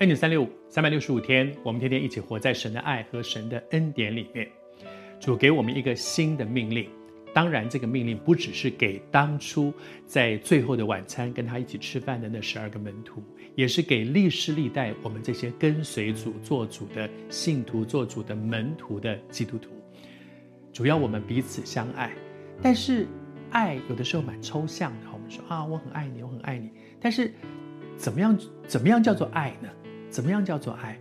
恩典三六五，三百六十五天，我们天天一起活在神的爱和神的恩典里面。主给我们一个新的命令，当然，这个命令不只是给当初在最后的晚餐跟他一起吃饭的那十二个门徒，也是给历世历代我们这些跟随主、做主的信徒、做主的门徒的基督徒。主要我们彼此相爱，但是爱有的时候蛮抽象的。我们说啊，我很爱你，我很爱你，但是怎么样？怎么样叫做爱呢？怎么样叫做爱？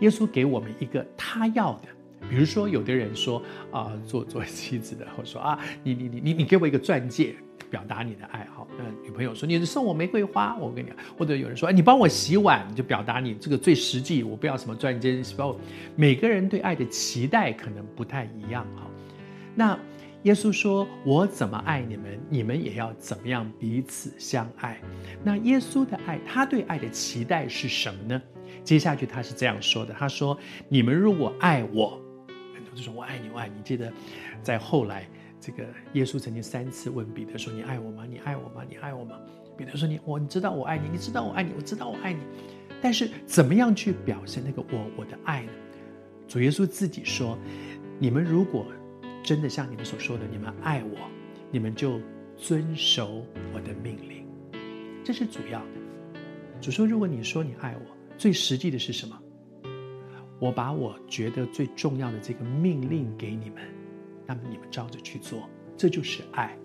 耶稣给我们一个他要的，比如说，有的人说啊，做做妻子的，或说啊，你你你你你给我一个钻戒，表达你的爱好。那女朋友说，你送我玫瑰花，我跟你讲。或者有人说，哎，你帮我洗碗，就表达你这个最实际。我不要什么钻戒，不要。每个人对爱的期待可能不太一样哈。那耶稣说，我怎么爱你们，你们也要怎么样彼此相爱。那耶稣的爱，他对爱的期待是什么呢？接下去他是这样说的：“他说，你们如果爱我，很多就说我爱你，我爱你。记得在后来，这个耶稣曾经三次问彼得说：‘你爱我吗？你爱我吗？你爱我吗？’彼得说：‘你我你知道我爱你，你知道我爱你，我知道我爱你。’但是怎么样去表现那个我我的爱呢？主耶稣自己说：‘你们如果真的像你们所说的，你们爱我，你们就遵守我的命令。’这是主要的。主说：‘如果你说你爱我。’最实际的是什么？我把我觉得最重要的这个命令给你们，那么你们照着去做，这就是爱。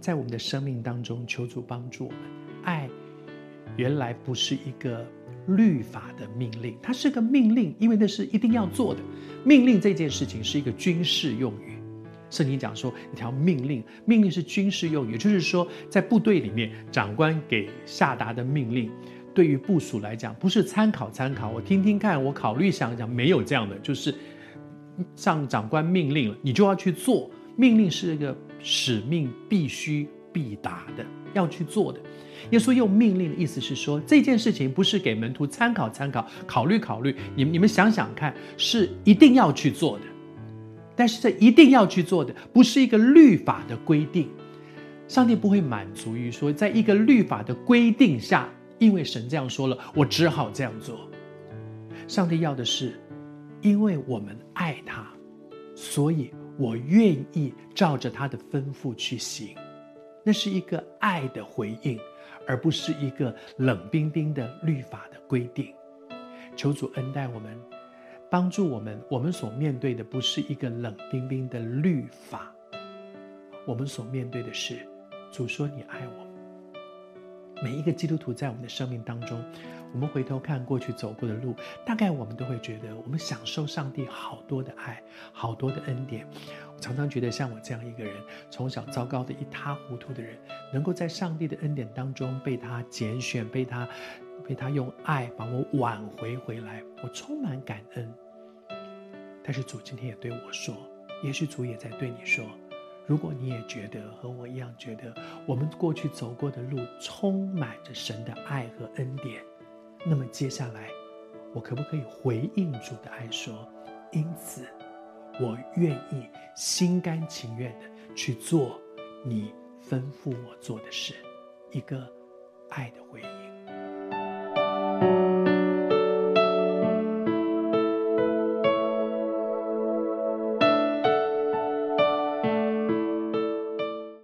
在我们的生命当中，求主帮助我们。爱原来不是一个律法的命令，它是个命令，因为那是一定要做的。命令这件事情是一个军事用语。圣经讲说一条命令，命令是军事用语，就是说，在部队里面，长官给下达的命令。对于部署来讲，不是参考参考，我听听看，我考虑想想，没有这样的，就是上长官命令了，你就要去做。命令是一个使命，必须必达的，要去做的。耶稣用命令的意思是说，这件事情不是给门徒参考参考，考虑考虑，你们你们想想看，是一定要去做的。但是这一定要去做的，不是一个律法的规定。上帝不会满足于说，在一个律法的规定下。因为神这样说了，我只好这样做。上帝要的是，因为我们爱他，所以我愿意照着他的吩咐去行。那是一个爱的回应，而不是一个冷冰冰的律法的规定。求主恩待我们，帮助我们。我们所面对的不是一个冷冰冰的律法，我们所面对的是，主说你爱我。每一个基督徒在我们的生命当中，我们回头看过去走过的路，大概我们都会觉得，我们享受上帝好多的爱，好多的恩典。我常常觉得，像我这样一个人，从小糟糕的一塌糊涂的人，能够在上帝的恩典当中被他拣选，被他被他用爱把我挽回回来，我充满感恩。但是主今天也对我说，也许主也在对你说。如果你也觉得和我一样觉得我们过去走过的路充满着神的爱和恩典，那么接下来我可不可以回应主的爱说：因此，我愿意心甘情愿的去做你吩咐我做的事，一个爱的回应。